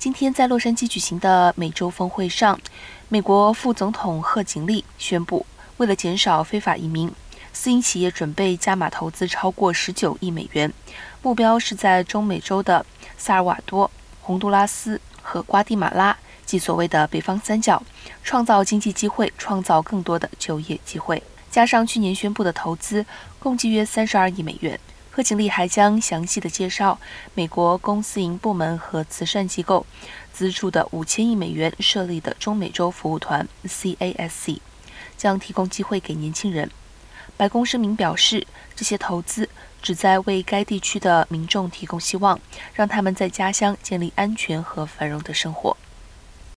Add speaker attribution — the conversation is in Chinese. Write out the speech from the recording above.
Speaker 1: 今天在洛杉矶举行的美洲峰会上，美国副总统贺锦丽宣布，为了减少非法移民，私营企业准备加码投资超过十九亿美元，目标是在中美洲的萨尔瓦多、洪都拉斯和瓜地马拉，即所谓的北方三角，创造经济机会，创造更多的就业机会。加上去年宣布的投资，共计约三十二亿美元。贺锦丽还将详细的介绍美国公私营部门和慈善机构资助的五千亿美元设立的中美洲服务团 （CASC），将提供机会给年轻人。白宫声明表示，这些投资旨在为该地区的民众提供希望，让他们在家乡建立安全和繁荣的生活。